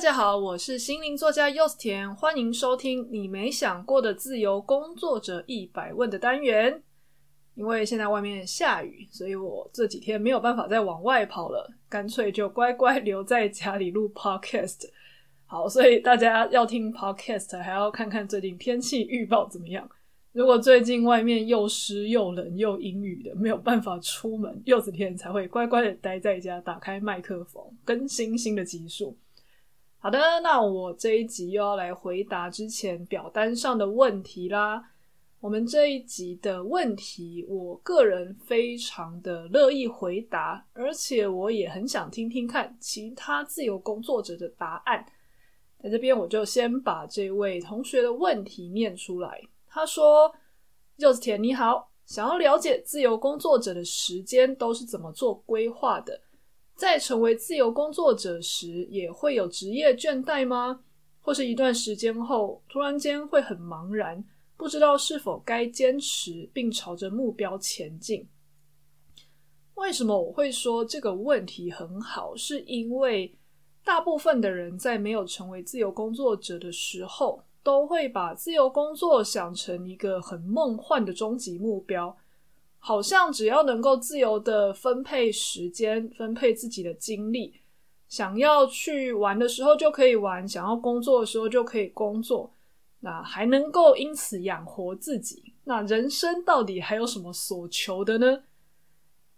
大家好，我是心灵作家柚子甜，欢迎收听你没想过的自由工作者一百问的单元。因为现在外面下雨，所以我这几天没有办法再往外跑了，干脆就乖乖留在家里录 podcast。好，所以大家要听 podcast，还要看看最近天气预报怎么样。如果最近外面又湿又冷又阴雨的，没有办法出门，柚子甜才会乖乖的待在家，打开麦克风，更新新的集数。好的，那我这一集又要来回答之前表单上的问题啦。我们这一集的问题，我个人非常的乐意回答，而且我也很想听听看其他自由工作者的答案。在这边，我就先把这位同学的问题念出来。他说：“柚子甜你好，想要了解自由工作者的时间都是怎么做规划的。”在成为自由工作者时，也会有职业倦怠吗？或是一段时间后，突然间会很茫然，不知道是否该坚持并朝着目标前进？为什么我会说这个问题很好？是因为大部分的人在没有成为自由工作者的时候，都会把自由工作想成一个很梦幻的终极目标。好像只要能够自由的分配时间，分配自己的精力，想要去玩的时候就可以玩，想要工作的时候就可以工作，那还能够因此养活自己，那人生到底还有什么所求的呢？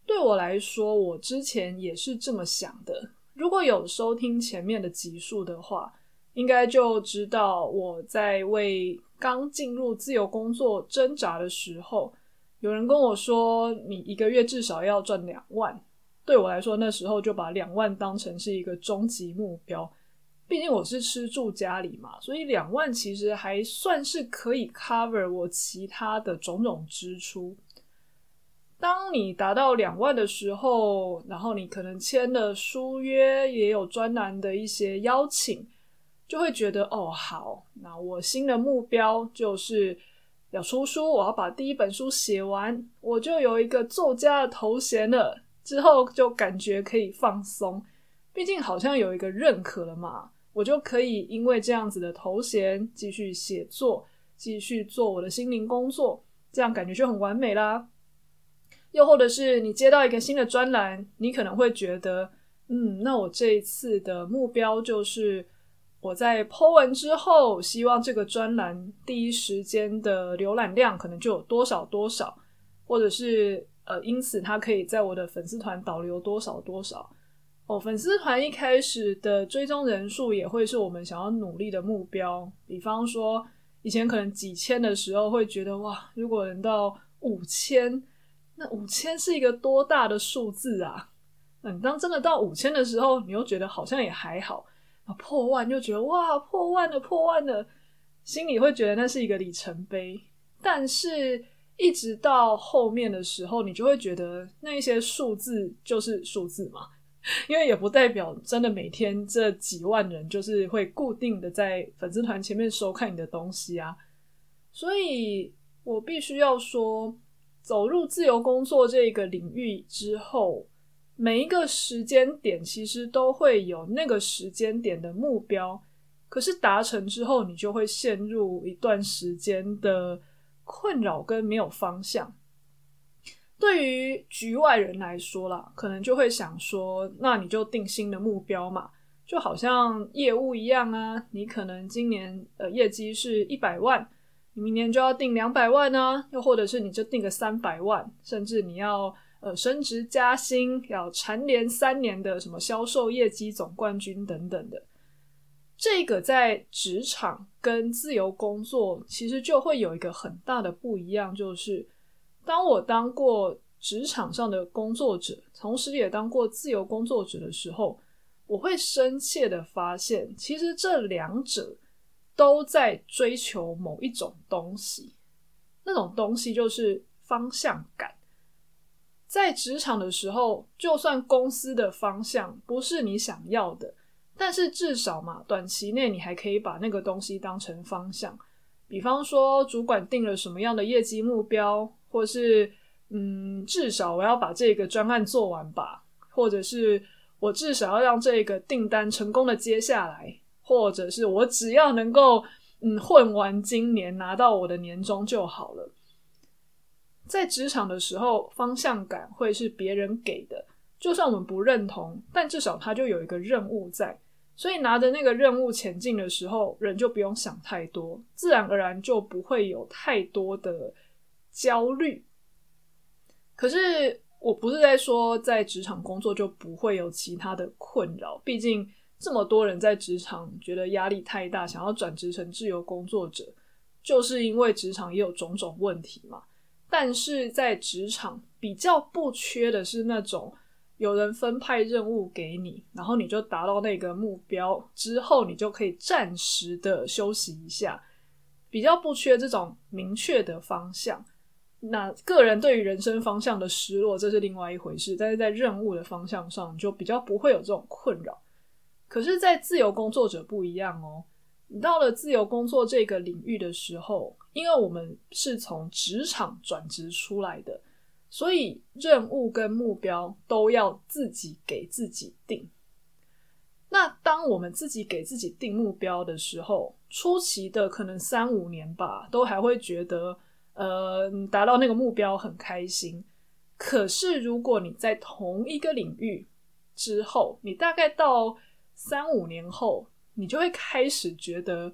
对我来说，我之前也是这么想的。如果有收听前面的集数的话，应该就知道我在为刚进入自由工作挣扎的时候。有人跟我说，你一个月至少要赚两万。对我来说，那时候就把两万当成是一个终极目标。毕竟我是吃住家里嘛，所以两万其实还算是可以 cover 我其他的种种支出。当你达到两万的时候，然后你可能签了书约，也有专栏的一些邀请，就会觉得哦，好，那我新的目标就是。要出书，我要把第一本书写完，我就有一个作家的头衔了。之后就感觉可以放松，毕竟好像有一个认可了嘛，我就可以因为这样子的头衔继续写作，继续做我的心灵工作，这样感觉就很完美啦。又或者是你接到一个新的专栏，你可能会觉得，嗯，那我这一次的目标就是。我在 po 文之后，希望这个专栏第一时间的浏览量可能就有多少多少，或者是呃，因此它可以在我的粉丝团导流多少多少。哦，粉丝团一开始的追踪人数也会是我们想要努力的目标。比方说，以前可能几千的时候会觉得哇，如果能到五千，那五千是一个多大的数字啊？嗯，当真的到五千的时候，你又觉得好像也还好。破万就觉得哇，破万了，破万了，心里会觉得那是一个里程碑。但是，一直到后面的时候，你就会觉得那一些数字就是数字嘛，因为也不代表真的每天这几万人就是会固定的在粉丝团前面收看你的东西啊。所以我必须要说，走入自由工作这个领域之后。每一个时间点其实都会有那个时间点的目标，可是达成之后，你就会陷入一段时间的困扰跟没有方向。对于局外人来说啦，可能就会想说，那你就定新的目标嘛，就好像业务一样啊，你可能今年呃业绩是一百万，你明年就要定两百万啊，又或者是你就定个三百万，甚至你要。呃，升职加薪，要蝉联三年的什么销售业绩总冠军等等的，这个在职场跟自由工作其实就会有一个很大的不一样，就是当我当过职场上的工作者，同时也当过自由工作者的时候，我会深切的发现，其实这两者都在追求某一种东西，那种东西就是方向感。在职场的时候，就算公司的方向不是你想要的，但是至少嘛，短期内你还可以把那个东西当成方向。比方说，主管定了什么样的业绩目标，或是嗯，至少我要把这个专案做完吧，或者是我至少要让这个订单成功的接下来。或者是我只要能够嗯混完今年拿到我的年终就好了。在职场的时候，方向感会是别人给的，就算我们不认同，但至少他就有一个任务在，所以拿着那个任务前进的时候，人就不用想太多，自然而然就不会有太多的焦虑。可是我不是在说在职场工作就不会有其他的困扰，毕竟这么多人在职场觉得压力太大，想要转职成自由工作者，就是因为职场也有种种问题嘛。但是在职场比较不缺的是那种有人分派任务给你，然后你就达到那个目标之后，你就可以暂时的休息一下，比较不缺这种明确的方向。那个人对于人生方向的失落，这是另外一回事。但是在任务的方向上，就比较不会有这种困扰。可是，在自由工作者不一样哦。你到了自由工作这个领域的时候，因为我们是从职场转职出来的，所以任务跟目标都要自己给自己定。那当我们自己给自己定目标的时候，初期的可能三五年吧，都还会觉得。呃，达到那个目标很开心。可是，如果你在同一个领域之后，你大概到三五年后，你就会开始觉得，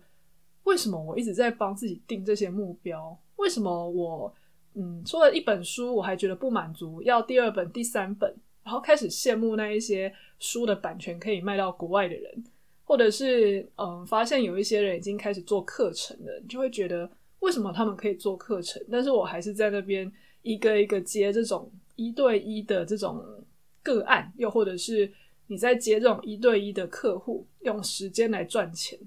为什么我一直在帮自己定这些目标？为什么我嗯，做了一本书，我还觉得不满足，要第二本、第三本，然后开始羡慕那一些书的版权可以卖到国外的人，或者是嗯，发现有一些人已经开始做课程了，你就会觉得。为什么他们可以做课程，但是我还是在那边一个一个接这种一对一的这种个案，又或者是你在接这种一对一的客户，用时间来赚钱，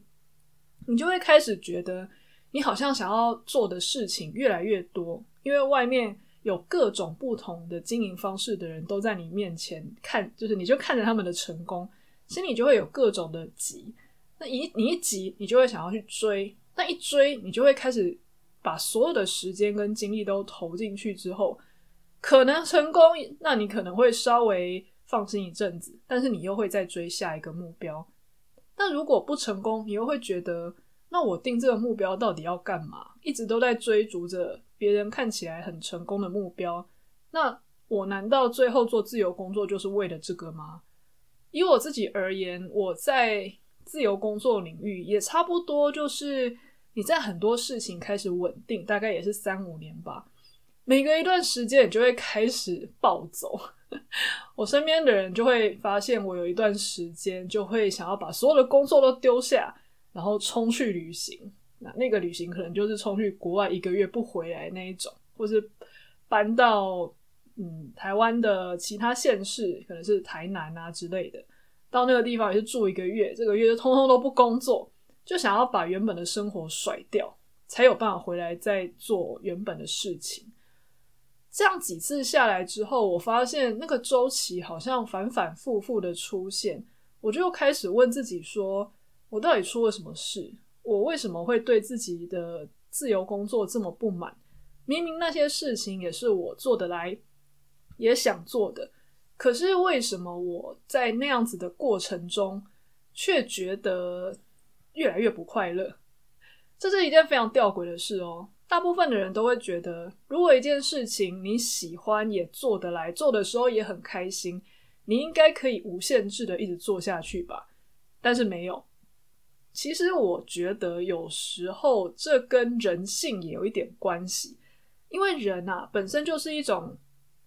你就会开始觉得你好像想要做的事情越来越多，因为外面有各种不同的经营方式的人都在你面前看，就是你就看着他们的成功，心里就会有各种的急。那一你一急，你就会想要去追。那一追，你就会开始把所有的时间跟精力都投进去之后，可能成功，那你可能会稍微放心一阵子，但是你又会再追下一个目标。那如果不成功，你又会觉得，那我定这个目标到底要干嘛？一直都在追逐着别人看起来很成功的目标，那我难道最后做自由工作就是为了这个吗？以我自己而言，我在。自由工作领域也差不多，就是你在很多事情开始稳定，大概也是三五年吧。每隔一段时间，你就会开始暴走。我身边的人就会发现，我有一段时间就会想要把所有的工作都丢下，然后冲去旅行。那那个旅行可能就是冲去国外一个月不回来那一种，或是搬到嗯台湾的其他县市，可能是台南啊之类的。到那个地方也是住一个月，这个月就通通都不工作，就想要把原本的生活甩掉，才有办法回来再做原本的事情。这样几次下来之后，我发现那个周期好像反反复复的出现，我就开始问自己说：我到底出了什么事？我为什么会对自己的自由工作这么不满？明明那些事情也是我做得来，也想做的。可是为什么我在那样子的过程中，却觉得越来越不快乐？这是一件非常吊诡的事哦。大部分的人都会觉得，如果一件事情你喜欢也做得来，做的时候也很开心，你应该可以无限制的一直做下去吧？但是没有。其实我觉得有时候这跟人性也有一点关系，因为人啊本身就是一种。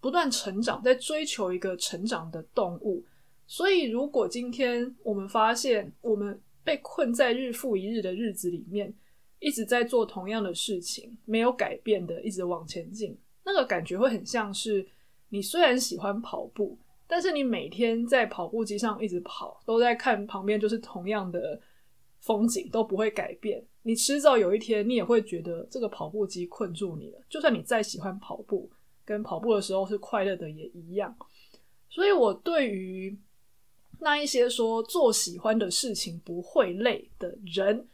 不断成长，在追求一个成长的动物。所以，如果今天我们发现我们被困在日复一日的日子里面，一直在做同样的事情，没有改变的，一直往前进，那个感觉会很像是你虽然喜欢跑步，但是你每天在跑步机上一直跑，都在看旁边就是同样的风景，都不会改变。你迟早有一天，你也会觉得这个跑步机困住你了。就算你再喜欢跑步。跟跑步的时候是快乐的也一样，所以我对于那一些说做喜欢的事情不会累的人，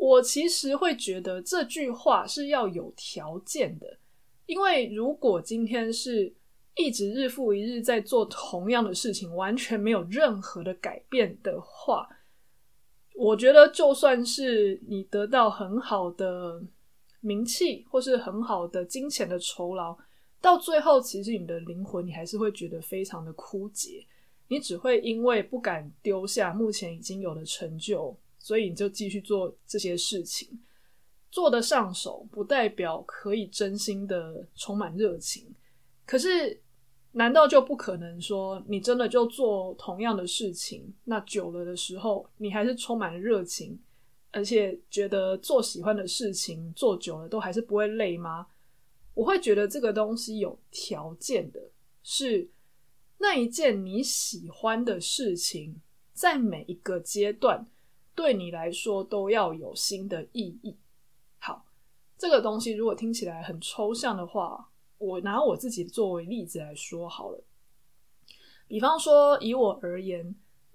我其实会觉得这句话是要有条件的。因为如果今天是一直日复一日在做同样的事情，完全没有任何的改变的话，我觉得就算是你得到很好的名气，或是很好的金钱的酬劳，到最后其实你的灵魂你还是会觉得非常的枯竭。你只会因为不敢丢下目前已经有的成就，所以你就继续做这些事情。做得上手，不代表可以真心的充满热情。可是，难道就不可能说你真的就做同样的事情，那久了的时候，你还是充满热情，而且觉得做喜欢的事情做久了都还是不会累吗？我会觉得这个东西有条件的，是那一件你喜欢的事情，在每一个阶段对你来说都要有新的意义。好，这个东西如果听起来很抽象的话，我拿我自己作为例子来说好了。比方说，以我而言，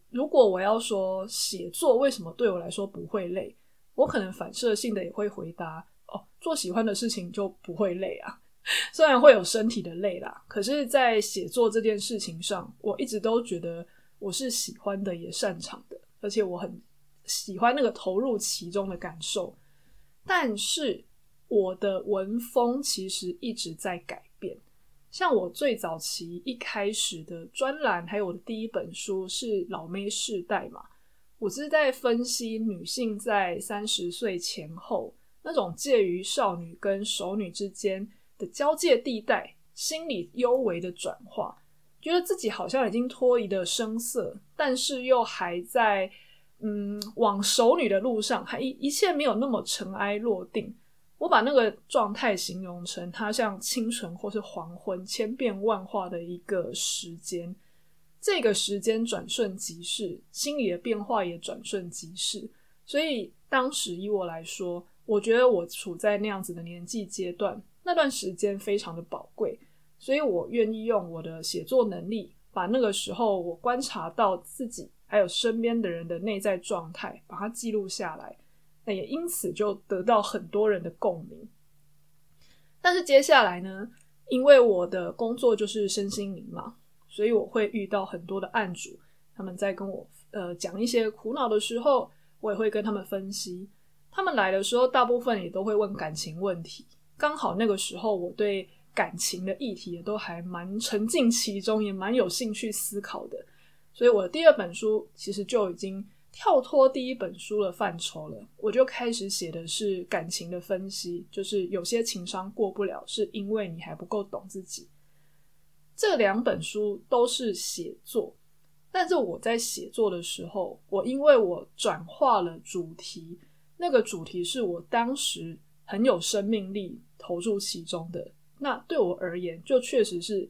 如果我要说写作为什么对我来说不会累，我可能反射性的也会回答：哦，做喜欢的事情就不会累啊。虽然会有身体的累啦，可是，在写作这件事情上，我一直都觉得我是喜欢的，也擅长的，而且我很喜欢那个投入其中的感受。但是我的文风其实一直在改变，像我最早期一开始的专栏，还有我的第一本书是《老妹世代》嘛，我是在分析女性在三十岁前后那种介于少女跟熟女之间的交界地带，心理幽微的转化，觉得自己好像已经脱离了声色，但是又还在。嗯，往熟女的路上，还一一切没有那么尘埃落定。我把那个状态形容成，它像清晨或是黄昏，千变万化的一个时间。这个时间转瞬即逝，心里的变化也转瞬即逝。所以当时以我来说，我觉得我处在那样子的年纪阶段，那段时间非常的宝贵，所以我愿意用我的写作能力，把那个时候我观察到自己。还有身边的人的内在状态，把它记录下来，那也因此就得到很多人的共鸣。但是接下来呢，因为我的工作就是身心灵嘛，所以我会遇到很多的案主，他们在跟我呃讲一些苦恼的时候，我也会跟他们分析。他们来的时候，大部分也都会问感情问题。刚好那个时候，我对感情的议题也都还蛮沉浸其中，也蛮有兴趣思考的。所以我的第二本书其实就已经跳脱第一本书的范畴了，我就开始写的是感情的分析，就是有些情商过不了，是因为你还不够懂自己。这两本书都是写作，但是我在写作的时候，我因为我转化了主题，那个主题是我当时很有生命力投入其中的，那对我而言，就确实是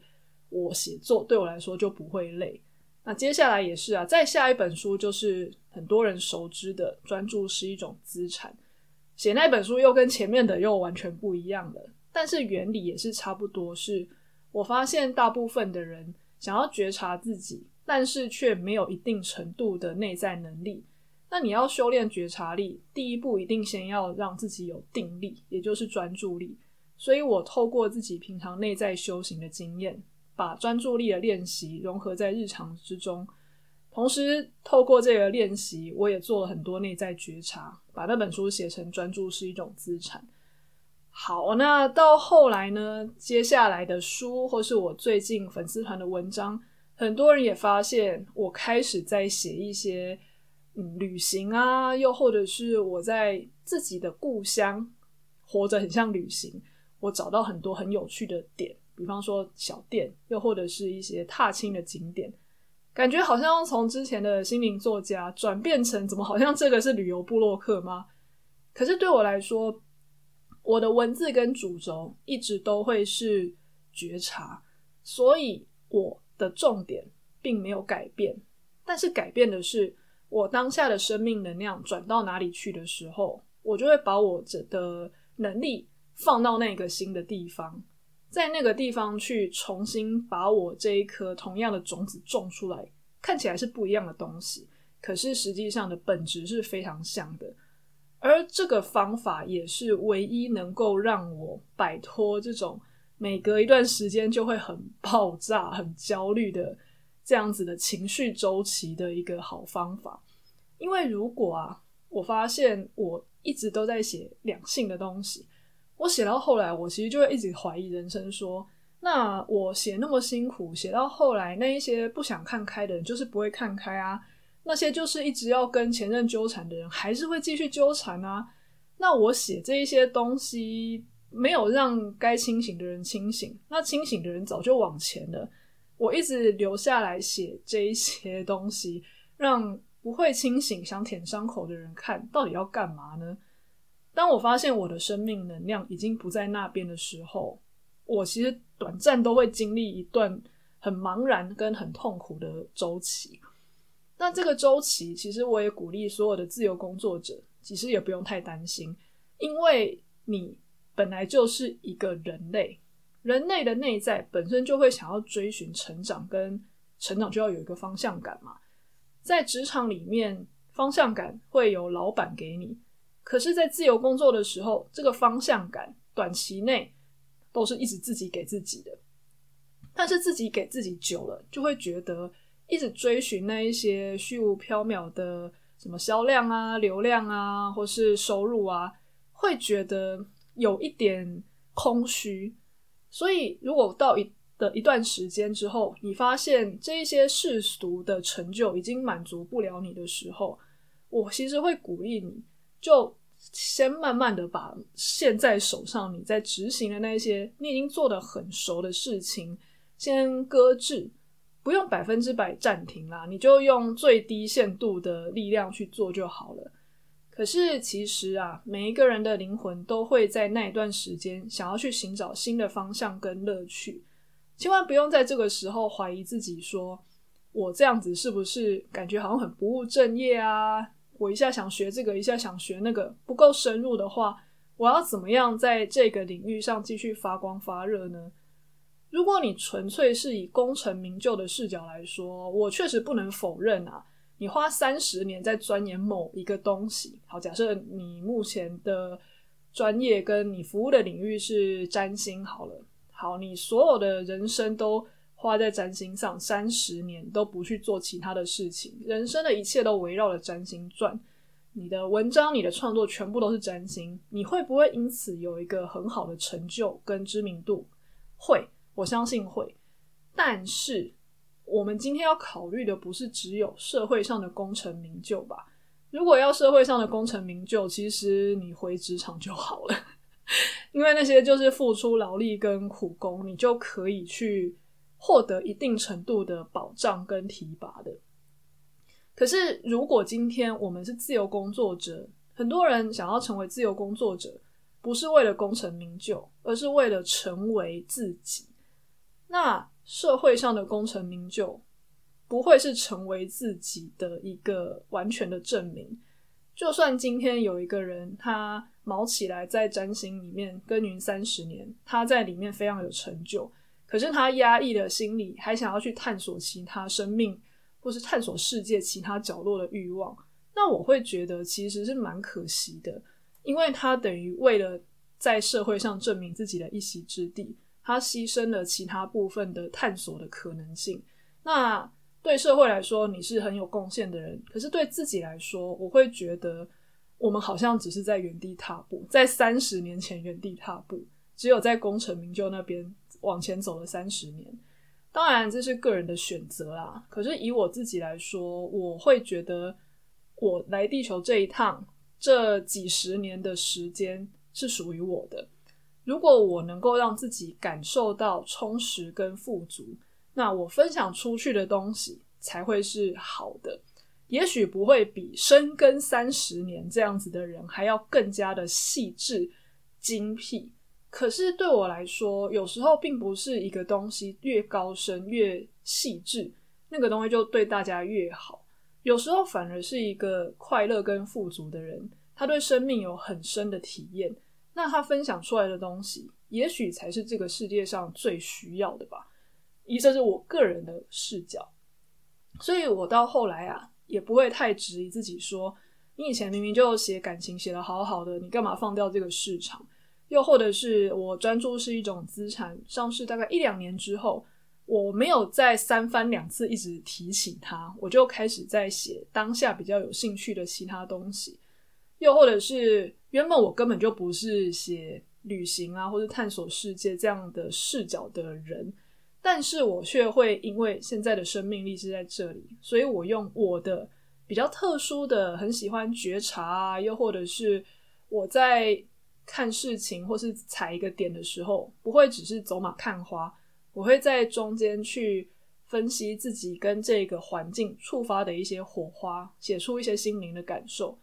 我写作对我来说就不会累。那接下来也是啊，再下一本书就是很多人熟知的《专注是一种资产》。写那本书又跟前面的又完全不一样了，但是原理也是差不多。是我发现大部分的人想要觉察自己，但是却没有一定程度的内在能力。那你要修炼觉察力，第一步一定先要让自己有定力，也就是专注力。所以我透过自己平常内在修行的经验。把专注力的练习融合在日常之中，同时透过这个练习，我也做了很多内在觉察，把那本书写成《专注是一种资产》。好，那到后来呢，接下来的书或是我最近粉丝团的文章，很多人也发现我开始在写一些旅行啊，又或者是我在自己的故乡活着，很像旅行，我找到很多很有趣的点。比方说小店，又或者是一些踏青的景点，感觉好像从之前的心灵作家转变成，怎么好像这个是旅游部落客吗？可是对我来说，我的文字跟主轴一直都会是觉察，所以我的重点并没有改变，但是改变的是我当下的生命能量转到哪里去的时候，我就会把我的能力放到那个新的地方。在那个地方去重新把我这一颗同样的种子种出来，看起来是不一样的东西，可是实际上的本质是非常像的。而这个方法也是唯一能够让我摆脱这种每隔一段时间就会很爆炸、很焦虑的这样子的情绪周期的一个好方法。因为如果啊，我发现我一直都在写两性的东西。我写到后来，我其实就会一直怀疑人生，说：那我写那么辛苦，写到后来，那一些不想看开的人就是不会看开啊。那些就是一直要跟前任纠缠的人，还是会继续纠缠啊。那我写这一些东西，没有让该清醒的人清醒，那清醒的人早就往前了。我一直留下来写这一些东西，让不会清醒、想舔伤口的人看到底要干嘛呢？当我发现我的生命能量已经不在那边的时候，我其实短暂都会经历一段很茫然跟很痛苦的周期。那这个周期，其实我也鼓励所有的自由工作者，其实也不用太担心，因为你本来就是一个人类，人类的内在本身就会想要追寻成长，跟成长就要有一个方向感嘛。在职场里面，方向感会有老板给你。可是，在自由工作的时候，这个方向感短期内都是一直自己给自己的。但是自己给自己久了，就会觉得一直追寻那一些虚无缥缈的什么销量啊、流量啊，或是收入啊，会觉得有一点空虚。所以，如果到一的一段时间之后，你发现这一些世俗的成就已经满足不了你的时候，我其实会鼓励你。就先慢慢的把现在手上你在执行的那些你已经做得很熟的事情先搁置，不用百分之百暂停啦，你就用最低限度的力量去做就好了。可是其实啊，每一个人的灵魂都会在那一段时间想要去寻找新的方向跟乐趣，千万不用在这个时候怀疑自己，说我这样子是不是感觉好像很不务正业啊？我一下想学这个，一下想学那个，不够深入的话，我要怎么样在这个领域上继续发光发热呢？如果你纯粹是以功成名就的视角来说，我确实不能否认啊，你花三十年在钻研某一个东西，好，假设你目前的专业跟你服务的领域是占星，好了，好，你所有的人生都。花在占星上三十年都不去做其他的事情，人生的一切都围绕着占星转。你的文章、你的创作全部都是占星，你会不会因此有一个很好的成就跟知名度？会，我相信会。但是我们今天要考虑的不是只有社会上的功成名就吧？如果要社会上的功成名就，其实你回职场就好了，因为那些就是付出劳力跟苦功，你就可以去。获得一定程度的保障跟提拔的。可是，如果今天我们是自由工作者，很多人想要成为自由工作者，不是为了功成名就，而是为了成为自己。那社会上的功成名就，不会是成为自己的一个完全的证明。就算今天有一个人，他卯起来在占星里面耕耘三十年，他在里面非常有成就。可是他压抑的心理，还想要去探索其他生命，或是探索世界其他角落的欲望，那我会觉得其实是蛮可惜的，因为他等于为了在社会上证明自己的一席之地，他牺牲了其他部分的探索的可能性。那对社会来说，你是很有贡献的人，可是对自己来说，我会觉得我们好像只是在原地踏步，在三十年前原地踏步，只有在功成名就那边。往前走了三十年，当然这是个人的选择啦。可是以我自己来说，我会觉得我来地球这一趟，这几十年的时间是属于我的。如果我能够让自己感受到充实跟富足，那我分享出去的东西才会是好的。也许不会比深耕三十年这样子的人还要更加的细致精辟。可是对我来说，有时候并不是一个东西越高深越细致，那个东西就对大家越好。有时候反而是一个快乐跟富足的人，他对生命有很深的体验，那他分享出来的东西，也许才是这个世界上最需要的吧。以这是我个人的视角，所以我到后来啊，也不会太质疑自己说，你以前明明就写感情写得好好的，你干嘛放掉这个市场？又或者是我专注是一种资产，上市大概一两年之后，我没有再三番两次一直提起它，我就开始在写当下比较有兴趣的其他东西。又或者是原本我根本就不是写旅行啊，或者探索世界这样的视角的人，但是我却会因为现在的生命力是在这里，所以我用我的比较特殊的，很喜欢觉察啊，又或者是我在看事情或是踩一个点的时候，不会只是走马看花，我会在中间去分析自己跟这个环境触发的一些火花，写出一些心灵的感受。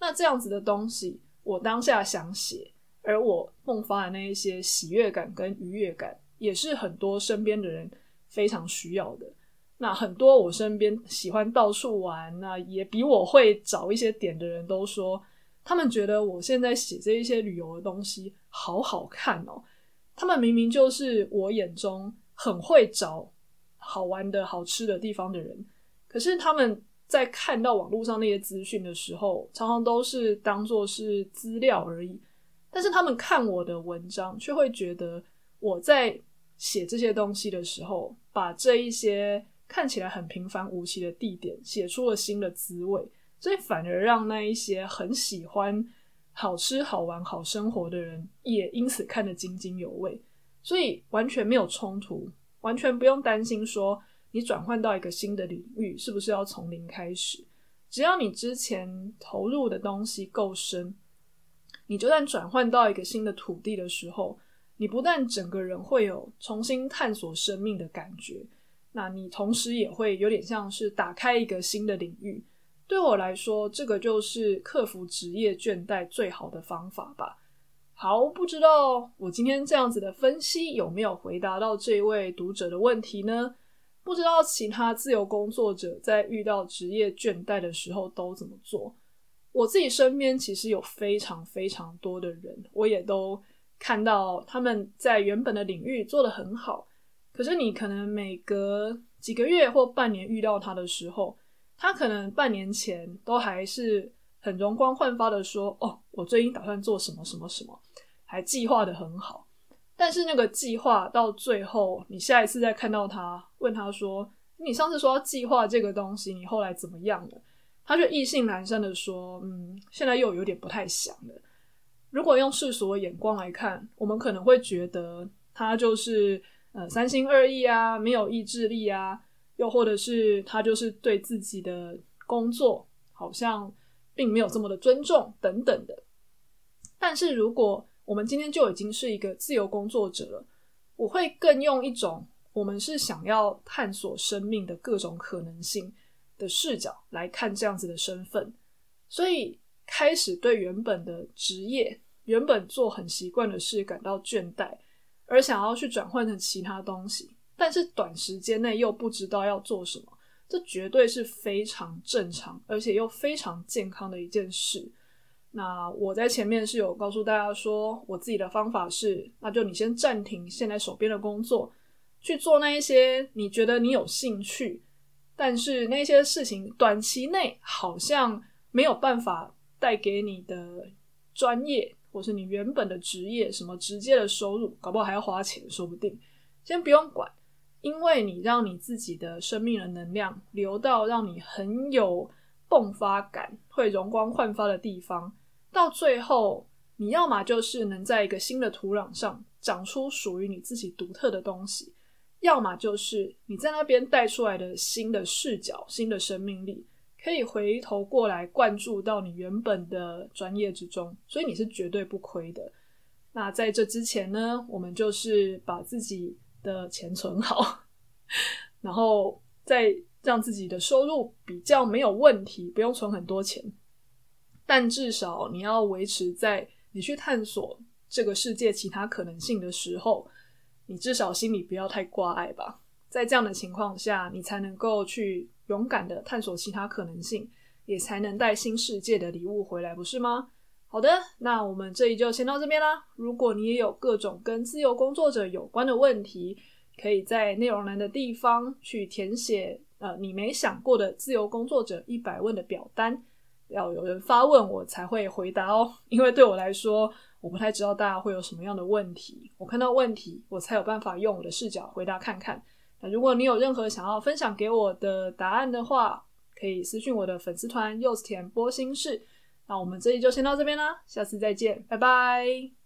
那这样子的东西，我当下想写，而我迸发的那一些喜悦感跟愉悦感，也是很多身边的人非常需要的。那很多我身边喜欢到处玩，那也比我会找一些点的人都说。他们觉得我现在写这一些旅游的东西好好看哦。他们明明就是我眼中很会找好玩的好吃的地方的人，可是他们在看到网络上那些资讯的时候，常常都是当作是资料而已。但是他们看我的文章，却会觉得我在写这些东西的时候，把这一些看起来很平凡无奇的地点，写出了新的滋味。所以反而让那一些很喜欢好吃、好玩、好生活的人，也因此看得津津有味。所以完全没有冲突，完全不用担心说你转换到一个新的领域是不是要从零开始。只要你之前投入的东西够深，你就算转换到一个新的土地的时候，你不但整个人会有重新探索生命的感觉，那你同时也会有点像是打开一个新的领域。对我来说，这个就是克服职业倦怠最好的方法吧。好，不知道我今天这样子的分析有没有回答到这位读者的问题呢？不知道其他自由工作者在遇到职业倦怠的时候都怎么做？我自己身边其实有非常非常多的人，我也都看到他们在原本的领域做得很好，可是你可能每隔几个月或半年遇到他的时候，他可能半年前都还是很容光焕发的说：“哦，我最近打算做什么什么什么，还计划得很好。”但是那个计划到最后，你下一次再看到他，问他说：“你上次说要计划这个东西，你后来怎么样了？”他就意兴阑珊的说：“嗯，现在又有点不太想了。”如果用世俗的眼光来看，我们可能会觉得他就是呃三心二意啊，没有意志力啊。又或者是他就是对自己的工作好像并没有这么的尊重等等的。但是如果我们今天就已经是一个自由工作者了，我会更用一种我们是想要探索生命的各种可能性的视角来看这样子的身份。所以开始对原本的职业、原本做很习惯的事感到倦怠，而想要去转换成其他东西。但是短时间内又不知道要做什么，这绝对是非常正常，而且又非常健康的一件事。那我在前面是有告诉大家说，我自己的方法是，那就你先暂停现在手边的工作，去做那一些你觉得你有兴趣，但是那些事情短期内好像没有办法带给你的专业，或是你原本的职业什么直接的收入，搞不好还要花钱，说不定，先不用管。因为你让你自己的生命的能量流到让你很有迸发感、会容光焕发的地方，到最后，你要么就是能在一个新的土壤上长出属于你自己独特的东西，要么就是你在那边带出来的新的视角、新的生命力，可以回头过来灌注到你原本的专业之中，所以你是绝对不亏的。那在这之前呢，我们就是把自己的钱存好，然后再让自己的收入比较没有问题，不用存很多钱，但至少你要维持在你去探索这个世界其他可能性的时候，你至少心里不要太挂碍吧。在这样的情况下，你才能够去勇敢的探索其他可能性，也才能带新世界的礼物回来，不是吗？好的，那我们这里就先到这边啦。如果你也有各种跟自由工作者有关的问题，可以在内容栏的地方去填写，呃，你没想过的自由工作者一百问的表单，要有人发问我才会回答哦。因为对我来说，我不太知道大家会有什么样的问题，我看到问题，我才有办法用我的视角回答看看。那如果你有任何想要分享给我的答案的话，可以私信我的粉丝团柚子甜波心事。那我们这里就先到这边啦，下次再见，拜拜。